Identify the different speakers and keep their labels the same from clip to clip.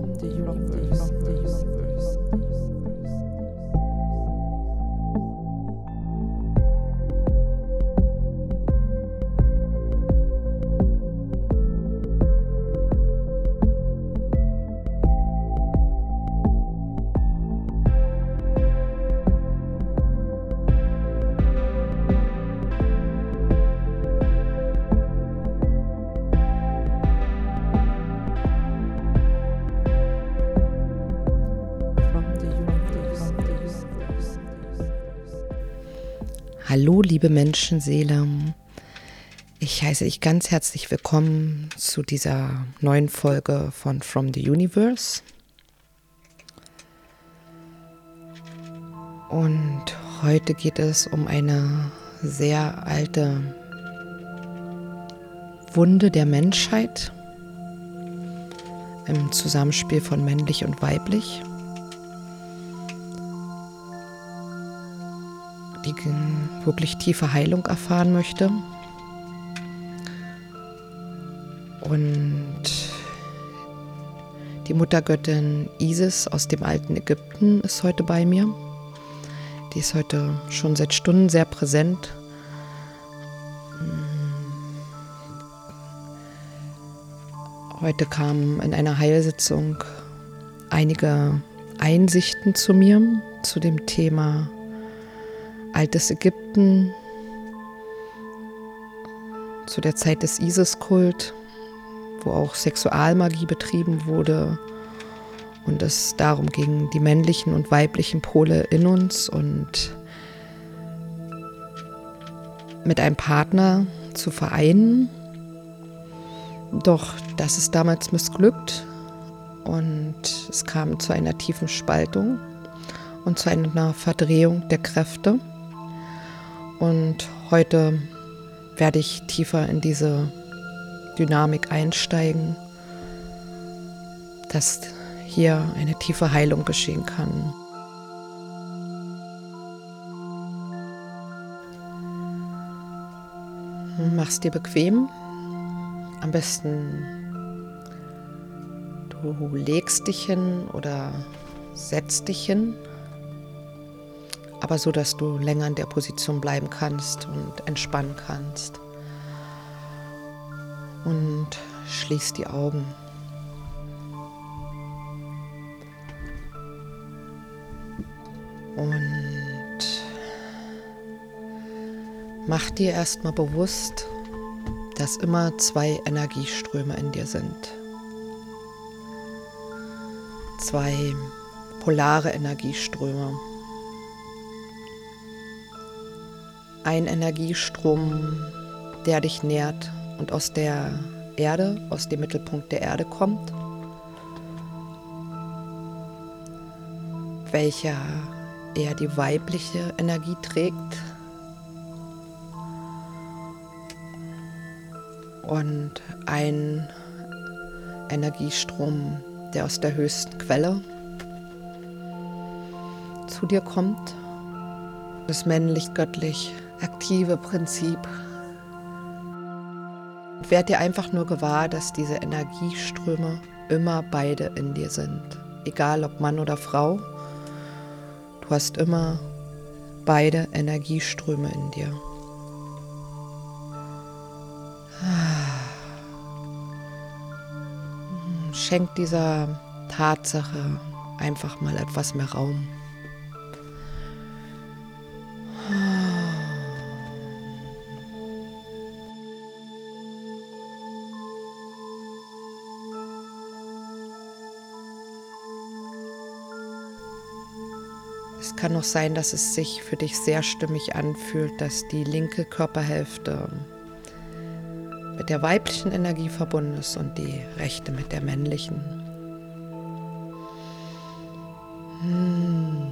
Speaker 1: from the universe.
Speaker 2: Hallo, liebe Menschenseele. Ich heiße dich ganz herzlich willkommen zu dieser neuen Folge von From the Universe. Und heute geht es um eine sehr alte Wunde der Menschheit im Zusammenspiel von männlich und weiblich. Die wirklich tiefe Heilung erfahren möchte. Und die Muttergöttin Isis aus dem alten Ägypten ist heute bei mir. Die ist heute schon seit Stunden sehr präsent. Heute kamen in einer Heilsitzung einige Einsichten zu mir zu dem Thema altes Ägypten, zu der Zeit des Isis-Kult, wo auch Sexualmagie betrieben wurde und es darum ging, die männlichen und weiblichen Pole in uns und mit einem Partner zu vereinen. Doch das ist damals missglückt und es kam zu einer tiefen Spaltung und zu einer Verdrehung der Kräfte. Und heute werde ich tiefer in diese Dynamik einsteigen, dass hier eine tiefe Heilung geschehen kann. Mach's dir bequem. Am besten du legst dich hin oder setzt dich hin aber so, dass du länger in der Position bleiben kannst und entspannen kannst. Und schließ die Augen. Und mach dir erstmal bewusst, dass immer zwei Energieströme in dir sind. Zwei polare Energieströme. Ein Energiestrom, der dich nährt und aus der Erde, aus dem Mittelpunkt der Erde kommt, welcher eher die weibliche Energie trägt. Und ein Energiestrom, der aus der höchsten Quelle zu dir kommt, das männlich-göttlich aktive Prinzip. Werd dir einfach nur gewahr, dass diese Energieströme immer beide in dir sind. Egal ob Mann oder Frau, du hast immer beide Energieströme in dir. Schenk dieser Tatsache einfach mal etwas mehr Raum. Kann noch sein, dass es sich für dich sehr stimmig anfühlt, dass die linke Körperhälfte mit der weiblichen Energie verbunden ist und die rechte mit der männlichen. Hm.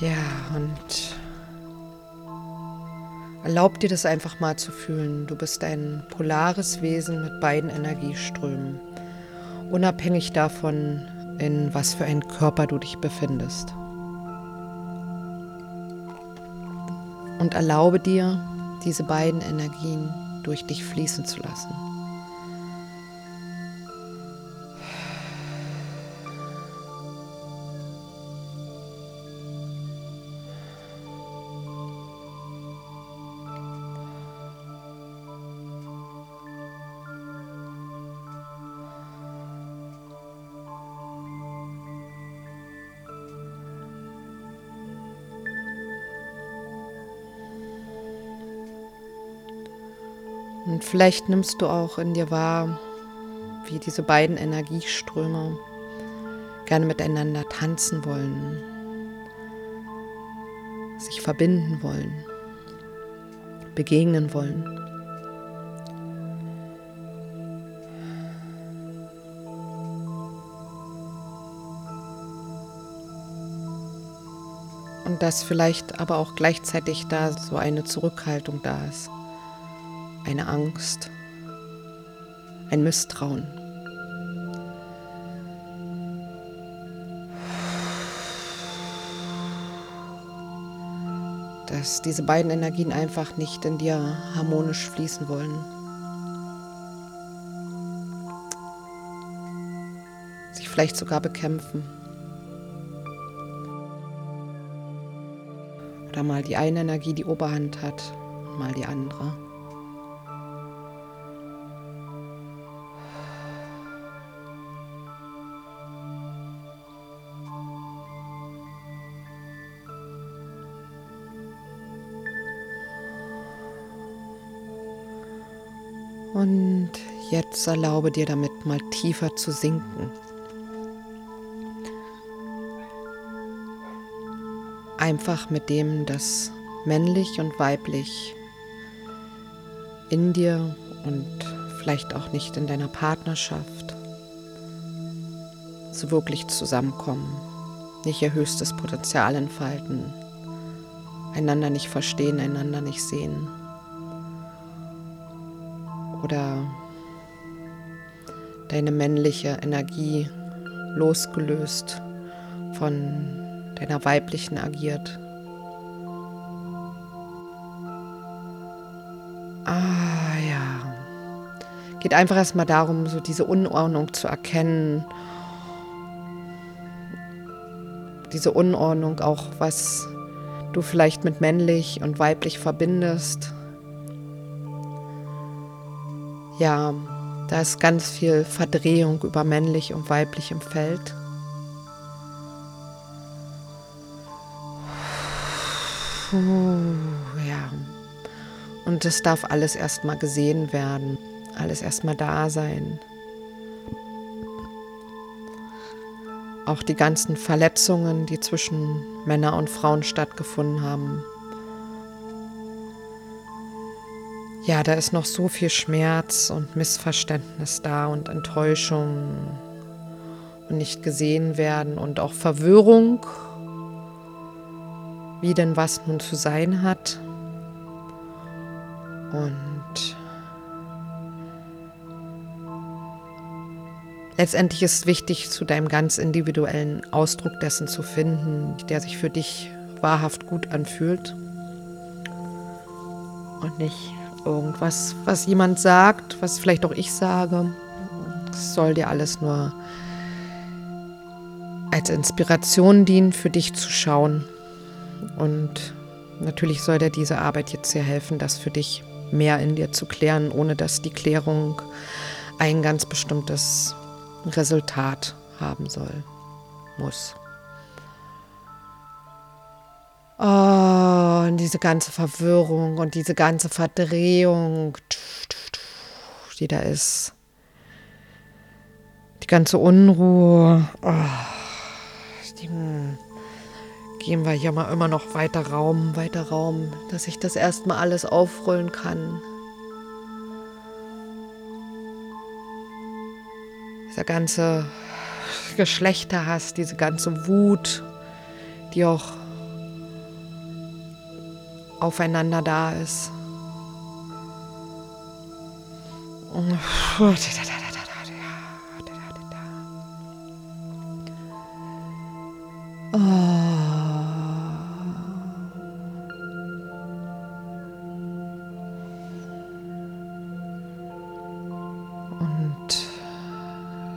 Speaker 2: Ja, und erlaub dir das einfach mal zu fühlen. Du bist ein polares Wesen mit beiden Energieströmen, unabhängig davon, in was für einen Körper du dich befindest. Und erlaube dir, diese beiden Energien durch dich fließen zu lassen. Und vielleicht nimmst du auch in dir wahr, wie diese beiden Energieströme gerne miteinander tanzen wollen, sich verbinden wollen, begegnen wollen. Und dass vielleicht aber auch gleichzeitig da so eine Zurückhaltung da ist, eine Angst, ein Misstrauen. dass diese beiden Energien einfach nicht in dir harmonisch fließen wollen. Sich vielleicht sogar bekämpfen. Oder mal die eine Energie die Oberhand hat mal die andere. Und jetzt erlaube dir damit mal tiefer zu sinken. Einfach mit dem, dass männlich und weiblich in dir und vielleicht auch nicht in deiner Partnerschaft so wirklich zusammenkommen, nicht ihr höchstes Potenzial entfalten, einander nicht verstehen, einander nicht sehen oder deine männliche Energie losgelöst von deiner weiblichen agiert. Ah ja. Geht einfach erstmal darum, so diese Unordnung zu erkennen. Diese Unordnung auch, was du vielleicht mit männlich und weiblich verbindest ja, da ist ganz viel Verdrehung über männlich und weiblich im Feld. ja. Und es darf alles erstmal gesehen werden, alles erstmal da sein. Auch die ganzen Verletzungen, die zwischen Männern und Frauen stattgefunden haben, ja, da ist noch so viel Schmerz und Missverständnis da und Enttäuschung und nicht gesehen werden und auch Verwirrung, wie denn was nun zu sein hat. Und letztendlich ist es wichtig, zu deinem ganz individuellen Ausdruck dessen zu finden, der sich für dich wahrhaft gut anfühlt und nicht irgendwas, was jemand sagt, was vielleicht auch ich sage. Es soll dir alles nur als Inspiration dienen, für dich zu schauen. Und natürlich soll dir diese Arbeit jetzt hier helfen, das für dich mehr in dir zu klären, ohne dass die Klärung ein ganz bestimmtes Resultat haben soll, muss. Oh, und diese ganze Verwirrung und diese ganze Verdrehung, die da ist. Die ganze Unruhe. Oh, die, geben wir hier mal immer noch weiter Raum, weiter Raum, dass ich das erstmal alles aufrollen kann. Dieser ganze Geschlechterhass, diese ganze Wut, die auch aufeinander da ist. Und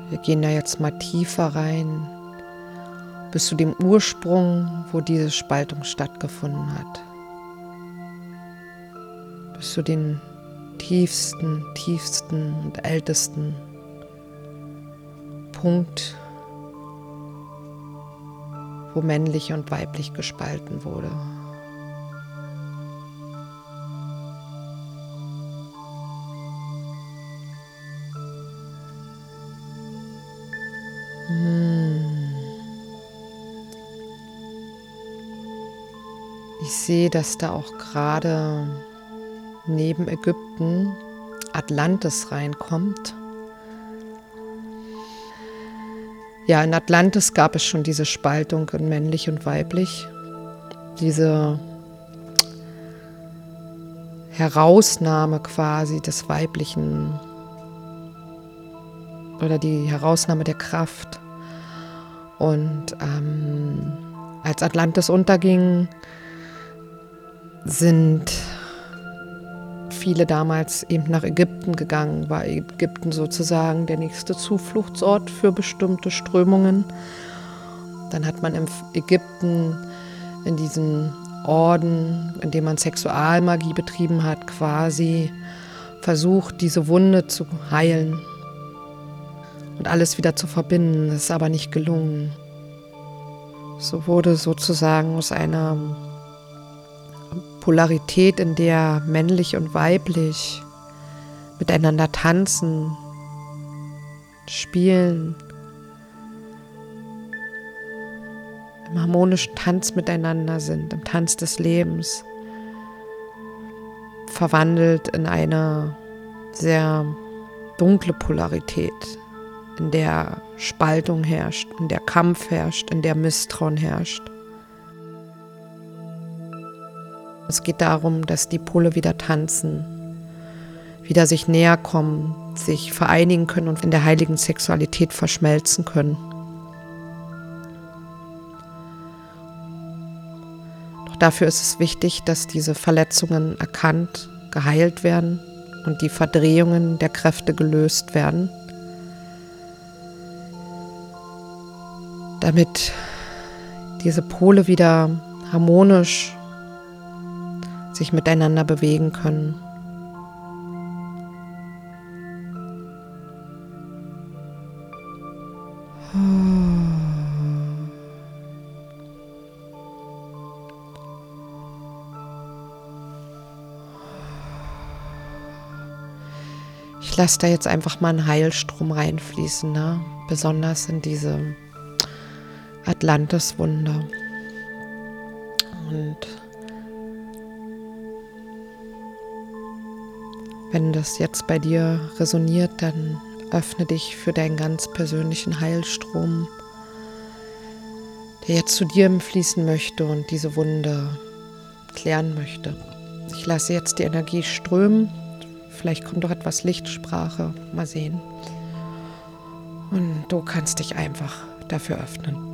Speaker 2: wir gehen da jetzt mal tiefer rein. Bis zu dem Ursprung, wo diese Spaltung stattgefunden hat bis zu den tiefsten, tiefsten und ältesten Punkt, wo männlich und weiblich gespalten wurde. Hm. Ich sehe, dass da auch gerade neben Ägypten Atlantis reinkommt. Ja, in Atlantis gab es schon diese Spaltung in männlich und weiblich. Diese Herausnahme quasi des Weiblichen oder die Herausnahme der Kraft. Und ähm, als Atlantis unterging, sind viele damals eben nach Ägypten gegangen, war Ägypten sozusagen der nächste Zufluchtsort für bestimmte Strömungen. Dann hat man in Ägypten in diesen Orden, in dem man Sexualmagie betrieben hat, quasi versucht, diese Wunde zu heilen und alles wieder zu verbinden. Das ist aber nicht gelungen. So wurde sozusagen aus einer Polarität, in der männlich und weiblich miteinander tanzen, spielen, im harmonischen Tanz miteinander sind, im Tanz des Lebens, verwandelt in eine sehr dunkle Polarität, in der Spaltung herrscht, in der Kampf herrscht, in der Misstrauen herrscht. Es geht darum, dass die Pole wieder tanzen, wieder sich näher kommen, sich vereinigen können und in der heiligen Sexualität verschmelzen können. Doch dafür ist es wichtig, dass diese Verletzungen erkannt, geheilt werden und die Verdrehungen der Kräfte gelöst werden, damit diese Pole wieder harmonisch sich miteinander bewegen können. Ich lasse da jetzt einfach mal einen Heilstrom reinfließen, ne? besonders in diese Atlantis-Wunder. Und Wenn das jetzt bei dir resoniert, dann öffne dich für deinen ganz persönlichen Heilstrom, der jetzt zu dir fließen möchte und diese Wunde klären möchte. Ich lasse jetzt die Energie strömen. Vielleicht kommt doch etwas Lichtsprache. Mal sehen. Und du kannst dich einfach dafür öffnen.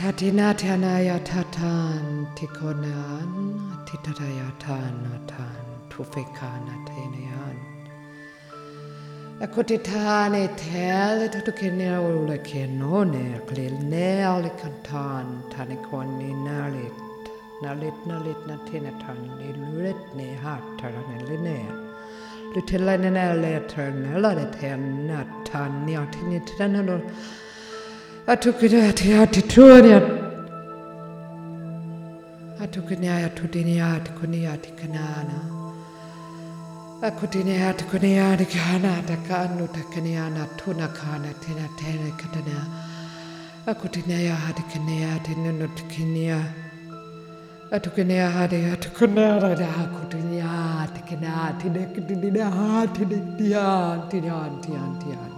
Speaker 2: Tatinatyanayatatan tikonan titayatanatan tufekanatenian. Akutitane tälle tutukenia ulekenone klilne alikantan tanikoni nalit nalit nalit natinatan ilulet ne hataran elinea. Lytillinen älle eternella det henne tanni atinitrenelor. Atukinayatikuniya Atukinayatikuniyatikuniyatikana Akutinayatikuniyadikana Takanu ana tunakana tina tena katana Akutinayahadikaniyatinunutukiniya Atukinayahadikuniyadikutiniyatikinatidekidinahatidekiyantiyantiyantiyantiyan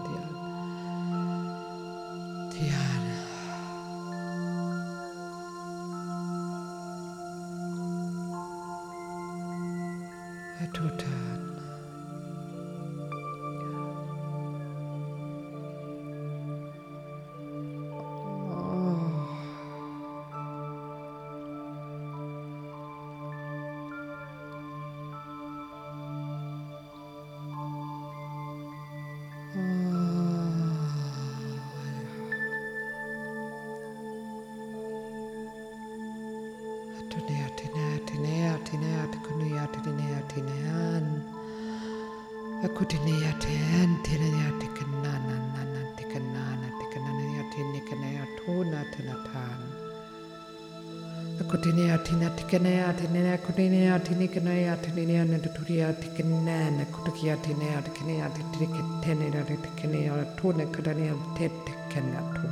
Speaker 2: kutinea, tinikanea, tunea, natuturia, tukanana, kutukia, tunea, tukanea, tukanea, tukanea, tuna, kutanea, tekanea, tu.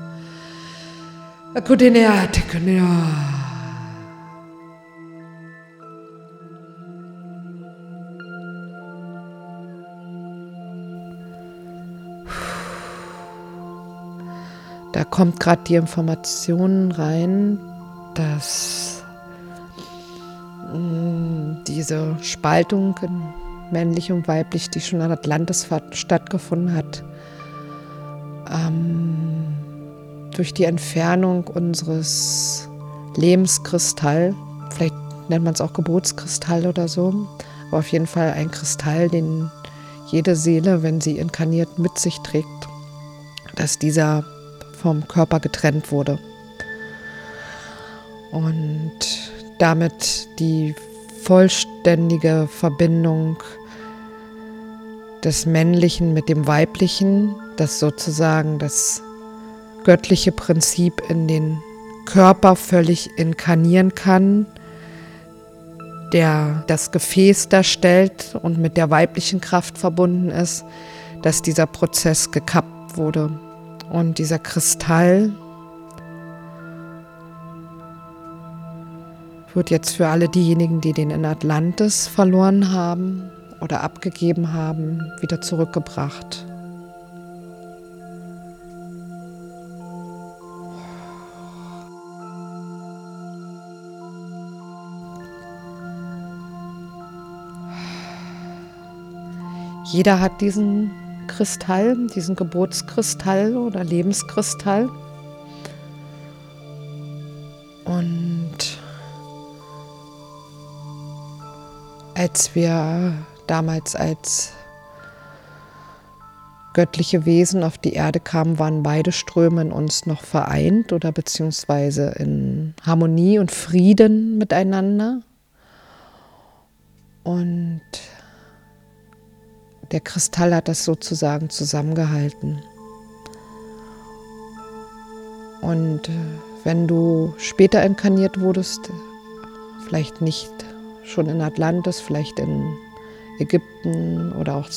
Speaker 2: Akutinea, tukanea. Da kommt gerade die Information rein, dass diese Spaltung in männlich und weiblich, die schon an Atlantis stattgefunden hat, ähm, durch die Entfernung unseres Lebenskristall, vielleicht nennt man es auch Geburtskristall oder so, aber auf jeden Fall ein Kristall, den jede Seele, wenn sie inkarniert, mit sich trägt, dass dieser vom Körper getrennt wurde. Und damit die vollständige Verbindung des Männlichen mit dem Weiblichen, das sozusagen das göttliche Prinzip in den Körper völlig inkarnieren kann, der das Gefäß darstellt und mit der weiblichen Kraft verbunden ist, dass dieser Prozess gekappt wurde. Und dieser Kristall wird jetzt für alle diejenigen, die den in Atlantis verloren haben oder abgegeben haben, wieder zurückgebracht. Jeder hat diesen Kristall, diesen Geburtskristall oder Lebenskristall. Als wir damals als göttliche Wesen auf die Erde kamen, waren beide Ströme in uns noch vereint oder beziehungsweise in Harmonie und Frieden miteinander. Und der Kristall hat das sozusagen zusammengehalten. Und wenn du später inkarniert wurdest, vielleicht nicht schon in Atlantis, vielleicht in Ägypten oder auch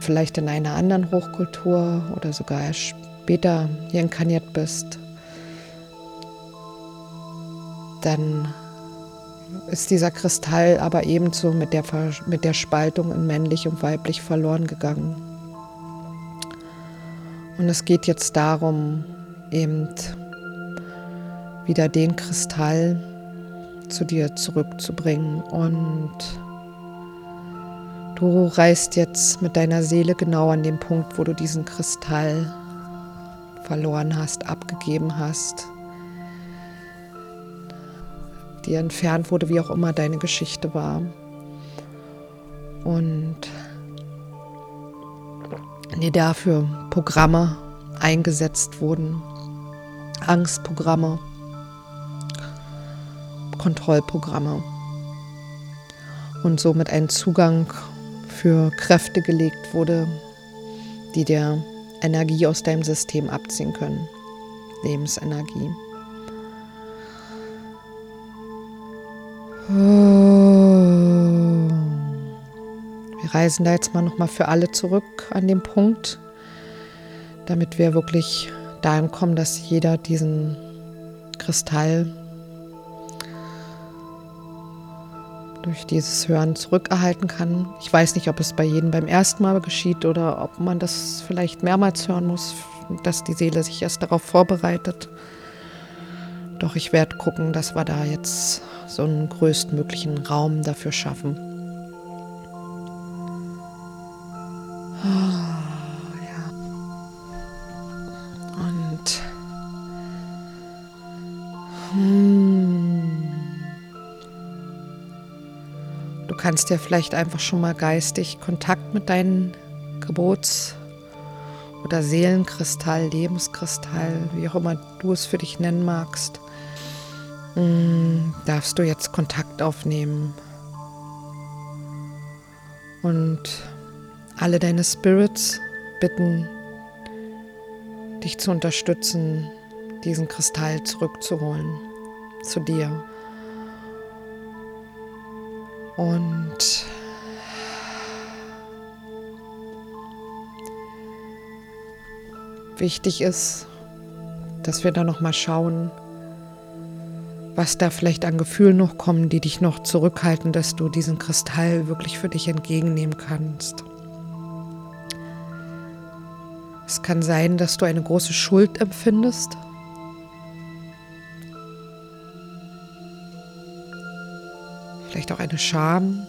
Speaker 2: vielleicht in einer anderen Hochkultur oder sogar erst später hier inkarniert bist, dann ist dieser Kristall aber ebenso mit der, mit der Spaltung in männlich und weiblich verloren gegangen. Und es geht jetzt darum, eben wieder den Kristall zu dir zurückzubringen. Und du reist jetzt mit deiner Seele genau an den Punkt, wo du diesen Kristall verloren hast, abgegeben hast dir entfernt wurde, wie auch immer deine Geschichte war. Und die dafür Programme eingesetzt wurden, Angstprogramme, Kontrollprogramme und somit ein Zugang für Kräfte gelegt wurde, die dir Energie aus deinem System abziehen können, Lebensenergie. Wir reisen da jetzt mal nochmal für alle zurück an den Punkt, damit wir wirklich dahin kommen, dass jeder diesen Kristall durch dieses Hören zurückerhalten kann. Ich weiß nicht, ob es bei jedem beim ersten Mal geschieht oder ob man das vielleicht mehrmals hören muss, dass die Seele sich erst darauf vorbereitet. Doch ich werde gucken, dass wir da jetzt so einen größtmöglichen Raum dafür schaffen. Kannst ja vielleicht einfach schon mal geistig Kontakt mit deinen Gebots- oder Seelenkristall, Lebenskristall, wie auch immer du es für dich nennen magst, hm, darfst du jetzt Kontakt aufnehmen. Und alle deine Spirits bitten, dich zu unterstützen, diesen Kristall zurückzuholen zu dir. Und wichtig ist, dass wir da noch mal schauen, was da vielleicht an Gefühlen noch kommen, die dich noch zurückhalten, dass du diesen Kristall wirklich für dich entgegennehmen kannst. Es kann sein, dass du eine große Schuld empfindest. Vielleicht auch eine Scham.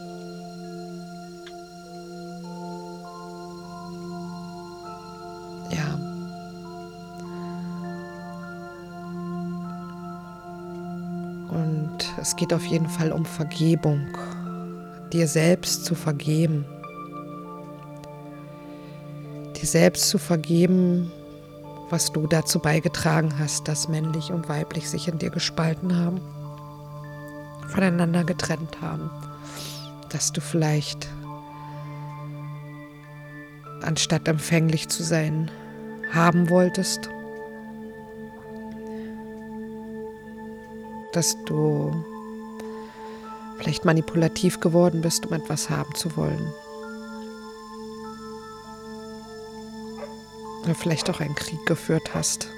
Speaker 2: Es geht auf jeden Fall um Vergebung, dir selbst zu vergeben. Dir selbst zu vergeben, was du dazu beigetragen hast, dass männlich und weiblich sich in dir gespalten haben, voneinander getrennt haben, dass du vielleicht anstatt empfänglich zu sein, haben wolltest dass du vielleicht manipulativ geworden bist, um etwas haben zu wollen. Oder vielleicht auch einen Krieg geführt hast.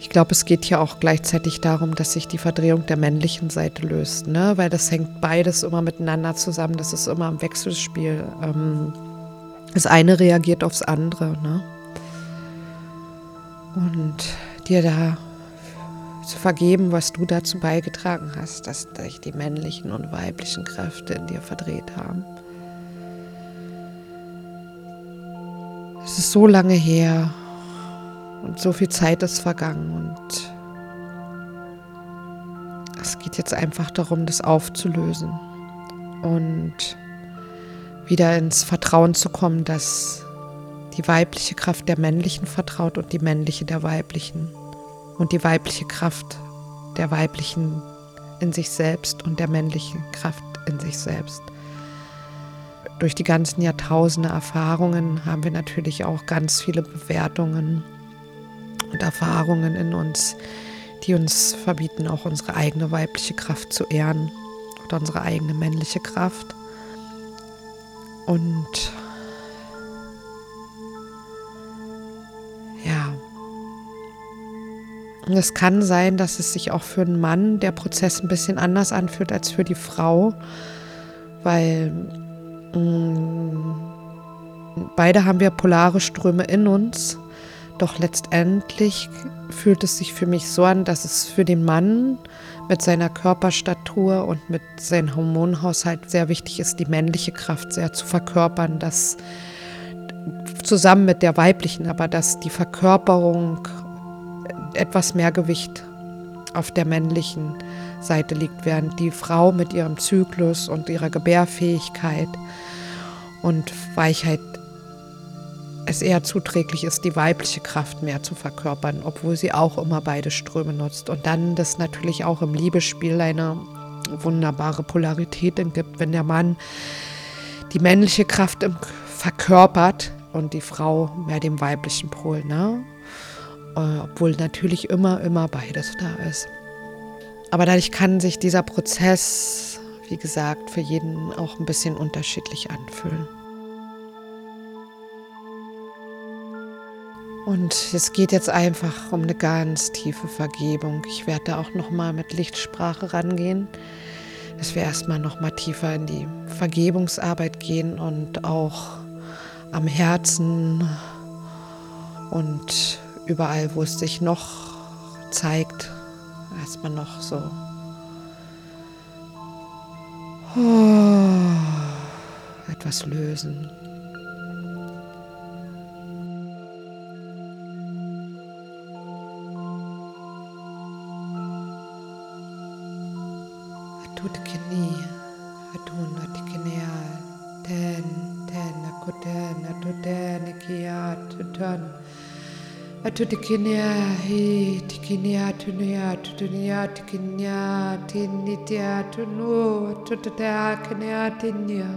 Speaker 2: Ich glaube, es geht hier auch gleichzeitig darum, dass sich die Verdrehung der männlichen Seite löst, ne? weil das hängt beides immer miteinander zusammen. Das ist immer ein Wechselspiel. Ähm, das eine reagiert aufs andere. Ne? Und dir da zu vergeben, was du dazu beigetragen hast, dass sich die männlichen und weiblichen Kräfte in dir verdreht haben. Es ist so lange her und so viel Zeit ist vergangen und es geht jetzt einfach darum, das aufzulösen und wieder ins Vertrauen zu kommen, dass die weibliche Kraft der männlichen vertraut und die männliche der weiblichen und die weibliche Kraft der weiblichen in sich selbst und der männlichen Kraft in sich selbst. Durch die ganzen Jahrtausende Erfahrungen haben wir natürlich auch ganz viele Bewertungen und Erfahrungen in uns, die uns verbieten, auch unsere eigene weibliche Kraft zu ehren oder unsere eigene männliche Kraft. Und Es kann sein, dass es sich auch für einen Mann der Prozess ein bisschen anders anfühlt als für die Frau, weil mh, mm, beide haben wir polare Ströme in uns. Doch letztendlich fühlt es sich für mich so an, dass es für den Mann mit seiner Körperstatur und mit seinem Hormonhaushalt sehr wichtig ist, die männliche Kraft sehr zu verkörpern, dass zusammen mit der weiblichen, aber dass die Verkörperung etwas mehr Gewicht auf der männlichen Seite liegt, während die Frau mit ihrem Zyklus und ihrer Gebärfähigkeit und Weichheit es eher zuträglich ist, die weibliche Kraft mehr zu verkörpern, obwohl sie auch immer beide Ströme nutzt. Und dann das natürlich auch im Liebesspiel eine wunderbare Polarität gibt, wenn der Mann die männliche Kraft verkörpert und die Frau mehr dem weiblichen Pol, ne? Äh, obwohl natürlich immer, immer beides da ist. Aber dadurch kann sich dieser Prozess, wie gesagt, für jeden auch ein bisschen unterschiedlich anfühlen. Und es geht jetzt einfach um eine ganz tiefe Vergebung. Ich werde da auch noch mal mit Lichtsprache rangehen, dass wir erstmal noch mal tiefer in die Vergebungsarbeit gehen und auch am Herzen und überall, wo es sich noch zeigt, erstmal noch so oh, etwas lösen. tu dikinia hi dikinia dunia tu dunia dikinia dinitia dunu tu tetea kinia dinia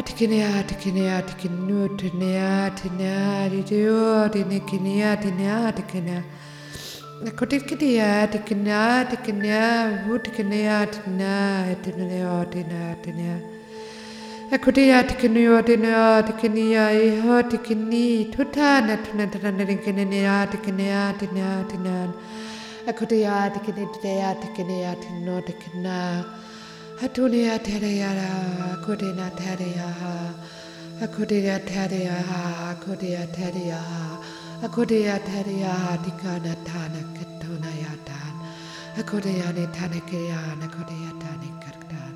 Speaker 2: adikinia adikinia adikinu dunia dinia didio dinikinia dinia dikinia aku dikinia dikinia dikinia wu dikinia dinia dinia dinia dinia Akudia tikinua dinua tikinia iho tikini tuta natuna tanarikinania tikinia tinia tinan. Akudia tikinidea tikinia tino tikina. Hatunia tereara akudina tereaha. Akudia tereaha akudia tereaha. Akudia tereaha tikana tana kituna yatan. Akudia nitanikian akudia tanikatan.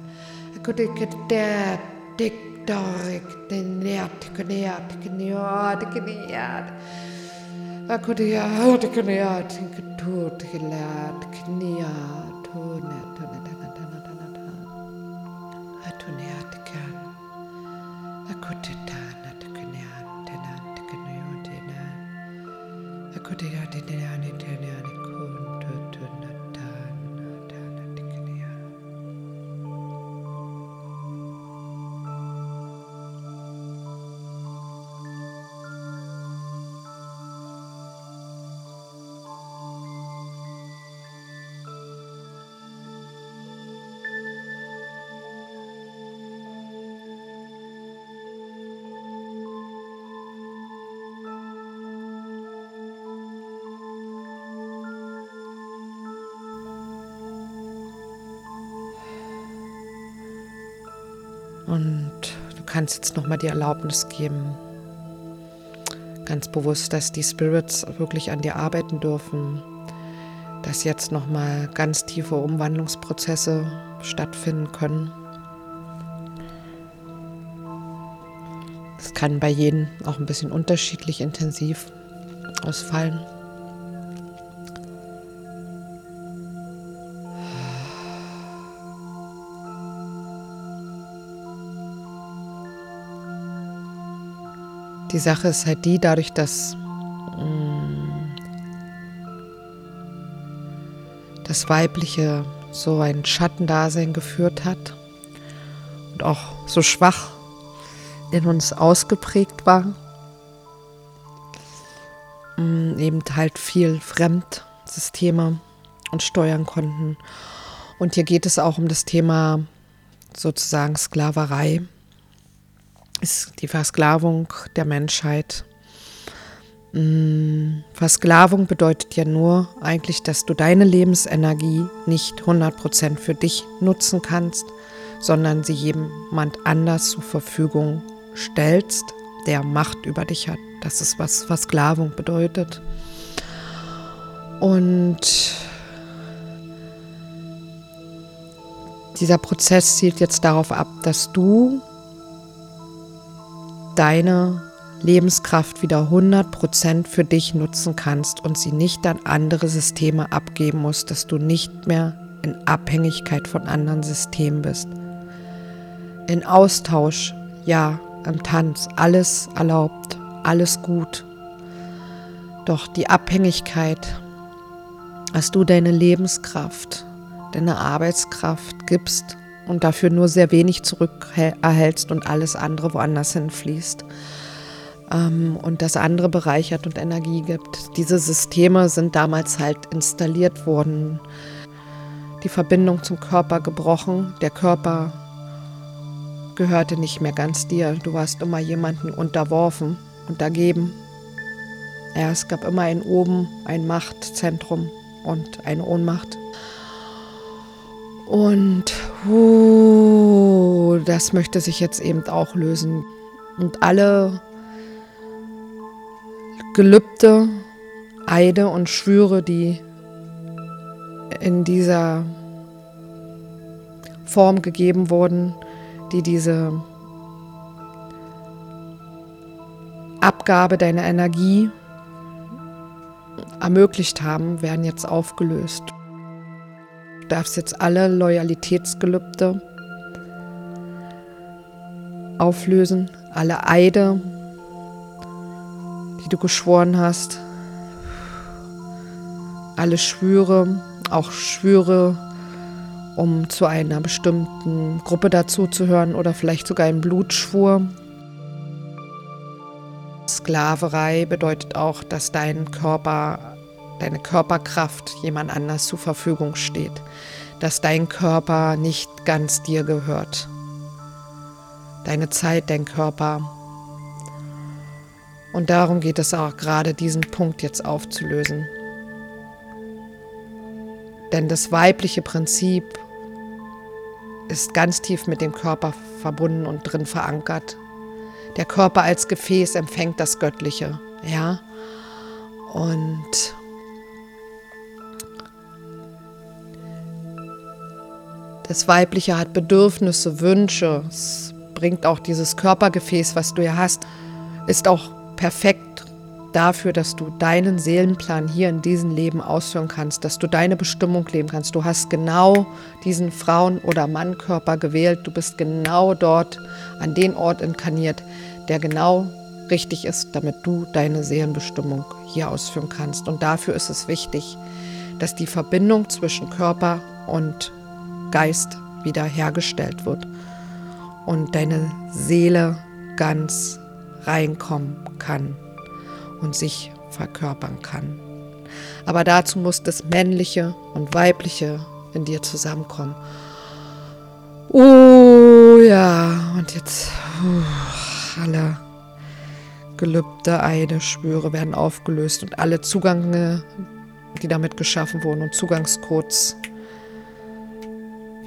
Speaker 2: Akudia kitdea tekrar tener, tener, tener, tener. Aku dia, tener, tener, tener, tener. Tone, tone, tone, tone, tone, tone. Atune atkan. Aku tetap. Kannst jetzt nochmal die Erlaubnis geben, ganz bewusst, dass die Spirits wirklich an dir arbeiten dürfen, dass jetzt nochmal ganz tiefe Umwandlungsprozesse stattfinden können. Es kann bei jedem auch ein bisschen unterschiedlich intensiv ausfallen. Die Sache ist halt die, dadurch, dass mm, das Weibliche so ein Schattendasein geführt hat und auch so schwach in uns ausgeprägt war, mm, eben halt viel Fremdsysteme und steuern konnten. Und hier geht es auch um das Thema sozusagen Sklaverei ist die Versklavung der Menschheit. Mm, Versklavung bedeutet ja nur eigentlich, dass du deine Lebensenergie nicht 100% für dich nutzen kannst, sondern sie jemand anders zur Verfügung stellst, der Macht über dich hat. Das ist, was Versklavung bedeutet. Und dieser Prozess zielt jetzt darauf ab, dass du deine Lebenskraft wieder 100% für dich nutzen kannst und sie nicht an andere Systeme abgeben musst, dass du nicht mehr in Abhängigkeit von anderen Systemen bist. In Austausch, ja, im Tanz, alles erlaubt, alles gut. Doch die Abhängigkeit, dass du deine Lebenskraft, deine Arbeitskraft gibst und dafür nur sehr wenig zurückerhältst und alles andere woanders hinfließt ähm, und das andere bereichert und Energie gibt. Diese Systeme sind damals halt installiert worden, die Verbindung zum Körper gebrochen, der Körper gehörte nicht mehr ganz dir, du warst immer jemanden unterworfen, untergeben. Ja, es gab immer ein Oben, ein Machtzentrum und eine Ohnmacht. Und uh, das möchte sich jetzt eben auch lösen. Und alle Gelübde, Eide und Schwüre, die in dieser Form gegeben wurden, die diese Abgabe deiner Energie ermöglicht haben, werden jetzt aufgelöst. Du darfst jetzt alle Loyalitätsgelübde auflösen, alle Eide, die du geschworen hast, alle Schwüre, auch Schwüre, um zu einer bestimmten Gruppe dazuzuhören oder vielleicht sogar einen Blutschwur. Sklaverei bedeutet auch, dass dein Körper, deine Körperkraft jemand anders zur Verfügung steht, dass dein Körper nicht ganz dir gehört. Deine Zeit, dein Körper. Und darum geht es auch gerade, diesen Punkt jetzt aufzulösen. Denn das weibliche Prinzip ist ganz tief mit dem Körper verbunden und drin verankert. Der Körper als Gefäß empfängt das Göttliche, ja. Und das Weibliche hat Bedürfnisse, Wünsche. Es bringt auch dieses Körpergefäß, was du ja hast, ist auch perfekt dafür, dass du deinen Seelenplan hier in diesem Leben ausführen kannst, dass du deine Bestimmung leben kannst. Du hast genau diesen Frauen- oder Mannkörper gewählt. Du bist genau dort an den Ort inkarniert, der genau richtig ist, damit du deine Seelenbestimmung hier ausführen kannst. Und dafür ist es wichtig, dass die Verbindung zwischen Körper und Geist wieder hergestellt wird und deine Seele ganz reinkommen kann und sich verkörpern kann. Aber dazu muss das Männliche und Weibliche in dir zusammenkommen. Oh ja, und jetzt uh, alle Gelübde, Eide, Schwüre werden aufgelöst und alle Zugänge, die damit geschaffen wurden und Zugangscodes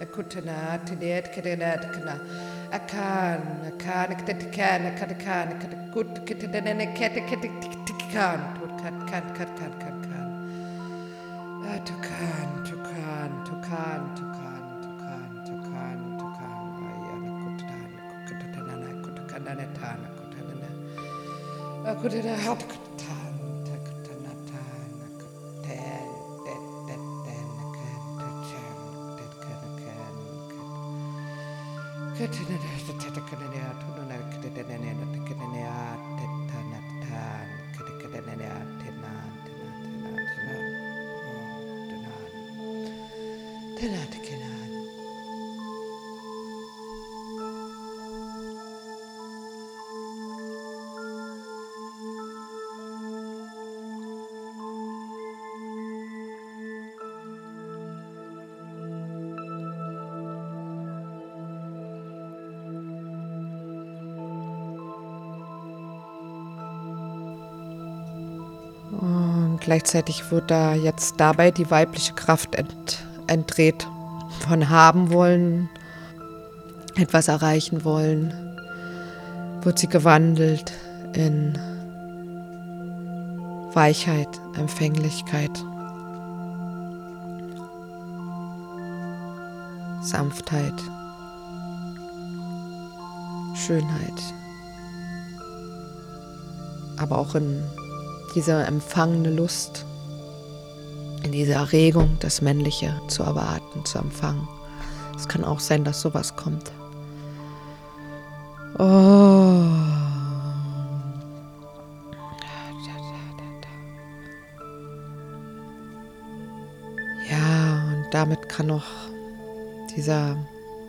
Speaker 3: Akutana, Tidet, Kedat, Kana, Ayana, ちょっと待ってくれねえ
Speaker 2: や。Gleichzeitig wird da jetzt dabei die weibliche Kraft ent, entdreht. Von haben wollen, etwas erreichen wollen, wird sie gewandelt in Weichheit, Empfänglichkeit, Sanftheit, Schönheit, aber auch in diese empfangene Lust, in diese Erregung, das Männliche zu erwarten, zu empfangen. Es kann auch sein, dass sowas kommt. Oh. Ja, und damit kann noch dieser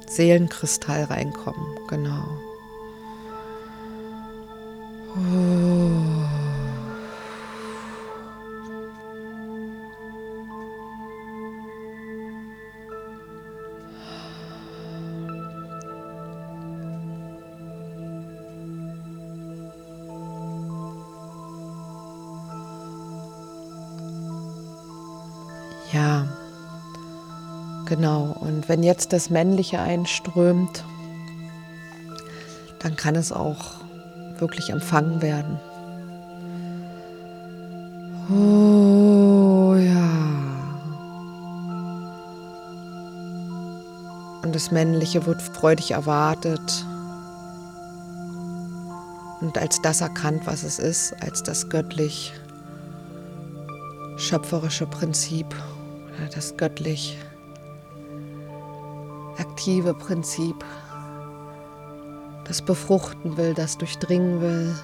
Speaker 2: Seelenkristall reinkommen, genau. Ja, genau. Und wenn jetzt das Männliche einströmt, dann kann es auch wirklich empfangen werden. Oh ja. Und das Männliche wird freudig erwartet und als das erkannt, was es ist, als das göttlich schöpferische Prinzip das göttlich aktive Prinzip, das befruchten will, das durchdringen will.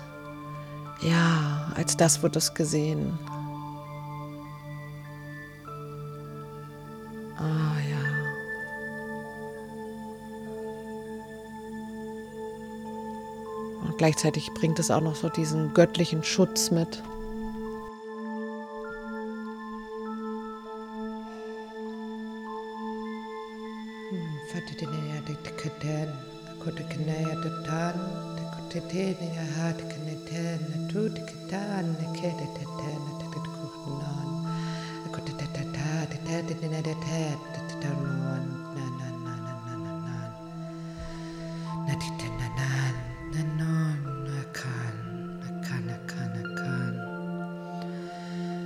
Speaker 2: Ja, als das wird es gesehen. Ah ja. Und gleichzeitig bringt es auch noch so diesen göttlichen Schutz mit.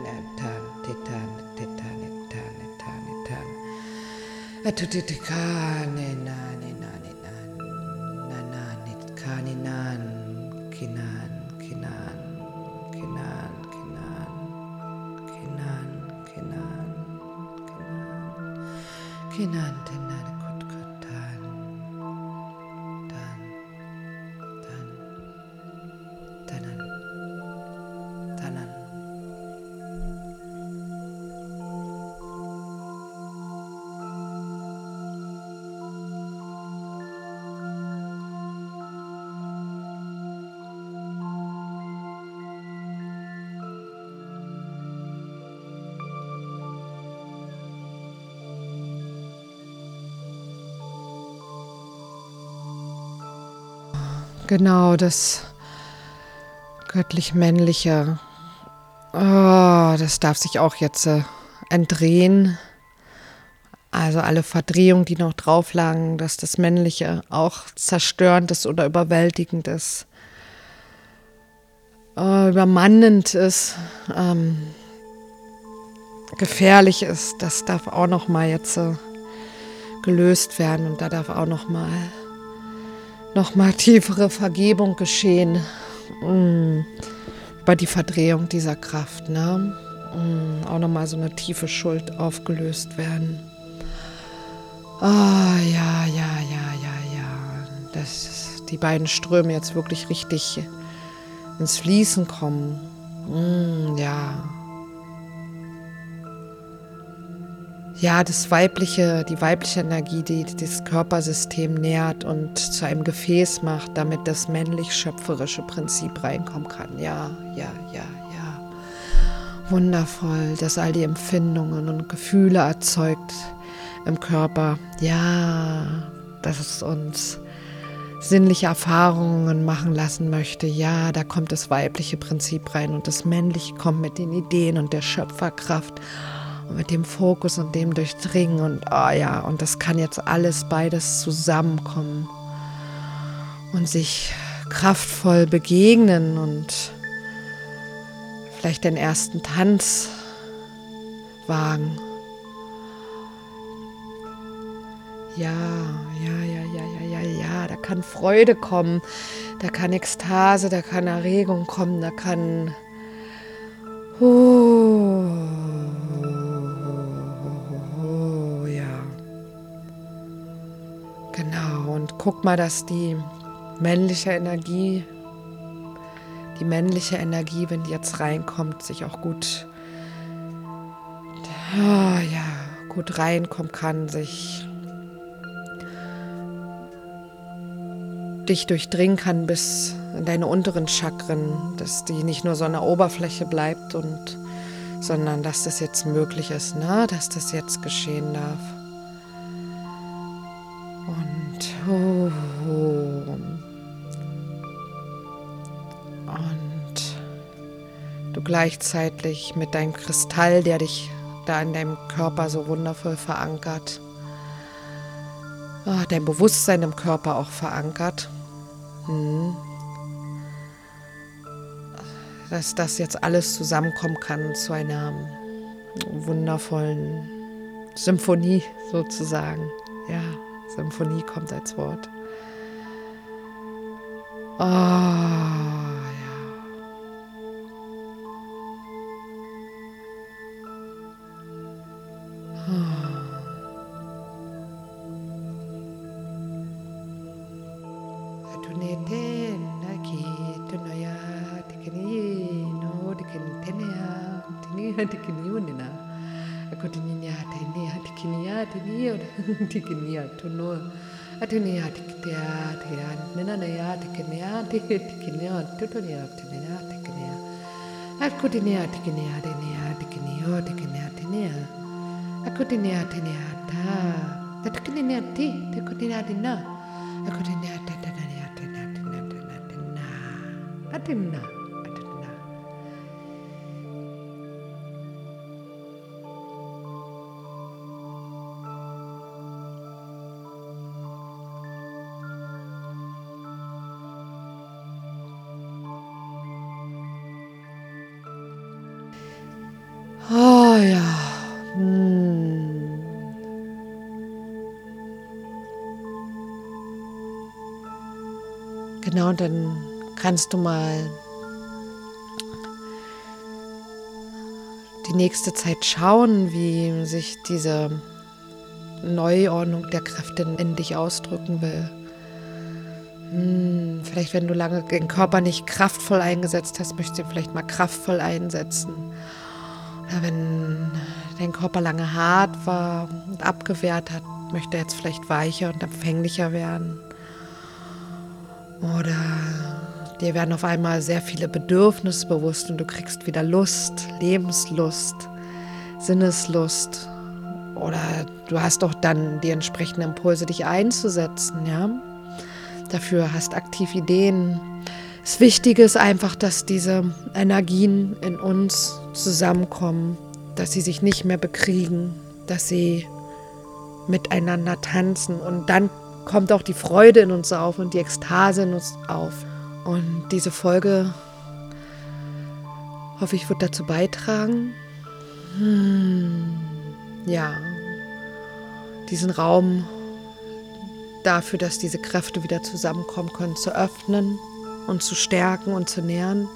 Speaker 3: Titan, titan, titan, titan, titan, titan,
Speaker 2: Genau, das göttlich-männliche. Oh, das darf sich auch jetzt äh, entdrehen. Also alle Verdrehungen, die noch drauf lagen, dass das Männliche auch zerstörend ist oder überwältigend ist, äh, übermannend ist, ähm, gefährlich ist, das darf auch noch mal jetzt äh, gelöst werden und da darf auch noch mal noch mal tiefere Vergebung geschehen mm, über die Verdrehung dieser Kraft, ne? Mm, auch noch mal so eine tiefe Schuld aufgelöst werden. Ah, ja, ja, ja, ja, ja. dass die beiden Ströme jetzt wirklich richtig ins Fließen kommen. Mm, ja. Ja, das weibliche, die weibliche Energie, die das Körpersystem nährt und zu einem Gefäß macht, damit das männlich-schöpferische Prinzip reinkommen kann. Ja, ja, ja, ja. Wundervoll, dass all die Empfindungen und Gefühle erzeugt im Körper. Ja, dass es uns sinnliche Erfahrungen machen lassen möchte, ja, da kommt das weibliche Prinzip rein und das männliche kommt mit den Ideen und der Schöpferkraft mit dem Fokus und dem Durchdringen und oh ja, und das kann jetzt alles beides zusammenkommen und sich kraftvoll begegnen und vielleicht den ersten Tanz wagen. Ja, ja, ja, ja, ja, ja, ja, da kann Freude kommen, da kann Ekstase, da kann Erregung kommen, da kann... Oh, guck mal, dass die männliche Energie, die männliche Energie, wenn die jetzt reinkommt, sich auch gut, oh, ja, gut reinkommen kann, sich dich durchdringen kann bis in deine unteren Chakren, dass die nicht nur so an der Oberfläche bleibt und sondern dass das jetzt möglich ist, ne? dass das jetzt geschehen darf. Und oh, oh. und du gleichzeitig mit deinem Kristall, der dich da in deinem Körper so wundervoll verankert, oh, dein Bewusstsein im Körper auch verankert Mhm. Dass das jetzt alles zusammenkommen kann zu einer wundervollen Symphonie sozusagen. Ja, Symphonie kommt als Wort. Oh, tunoa atunia tikitia tiran nena naya tikinia tikinia tutunia tikinia tikinia akutinia tikinia tikinia tikinia tikinia tikinia akutinia tikinia ta tatkininia ti takutina dinna Genau, dann kannst du mal die nächste Zeit schauen, wie sich diese Neuordnung der Kräfte in dich ausdrücken will. Hm, vielleicht, wenn du lange den Körper nicht kraftvoll eingesetzt hast, möchtest du ihn vielleicht mal kraftvoll einsetzen wenn dein Körper lange hart war und abgewehrt hat, möchte er jetzt vielleicht weicher und empfänglicher werden. Oder dir werden auf einmal sehr viele Bedürfnisse bewusst und du kriegst wieder Lust, Lebenslust, Sinneslust. Oder du hast auch dann die entsprechenden Impulse, dich einzusetzen, ja. Dafür hast aktiv Ideen. Das Wichtige ist einfach, dass diese Energien in uns zusammenkommen, dass sie sich nicht mehr bekriegen, dass sie miteinander tanzen und dann kommt auch die Freude in uns auf und die Ekstase in uns auf. Und diese Folge, hoffe ich, wird dazu beitragen, hm, ja, diesen Raum dafür, dass diese Kräfte wieder zusammenkommen können, zu öffnen und zu stärken und zu nähren.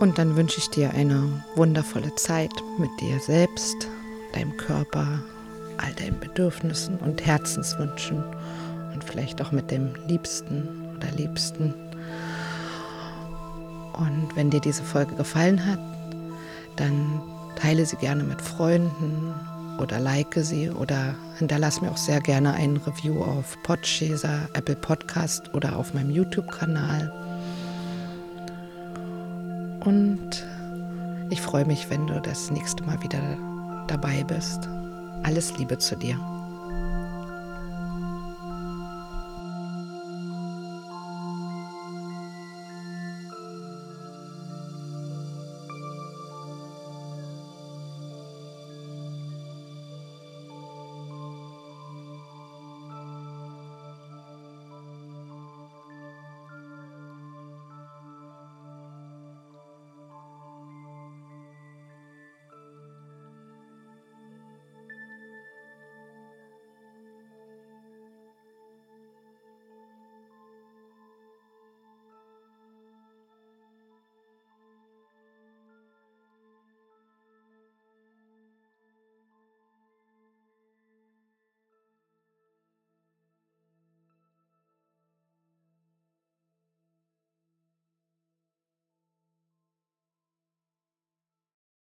Speaker 2: Und dann wünsche ich dir eine wundervolle Zeit mit dir selbst, deinem Körper, all deinen Bedürfnissen und Herzenswünschen und vielleicht auch mit dem Liebsten oder Liebsten. Und wenn dir diese Folge gefallen hat, dann teile sie gerne mit Freunden oder like sie oder hinterlass mir auch sehr gerne ein Review auf Podchaser, Apple Podcast oder auf meinem YouTube-Kanal. Und ich freue mich, wenn du das nächste Mal wieder dabei bist. Alles Liebe zu dir.